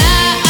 I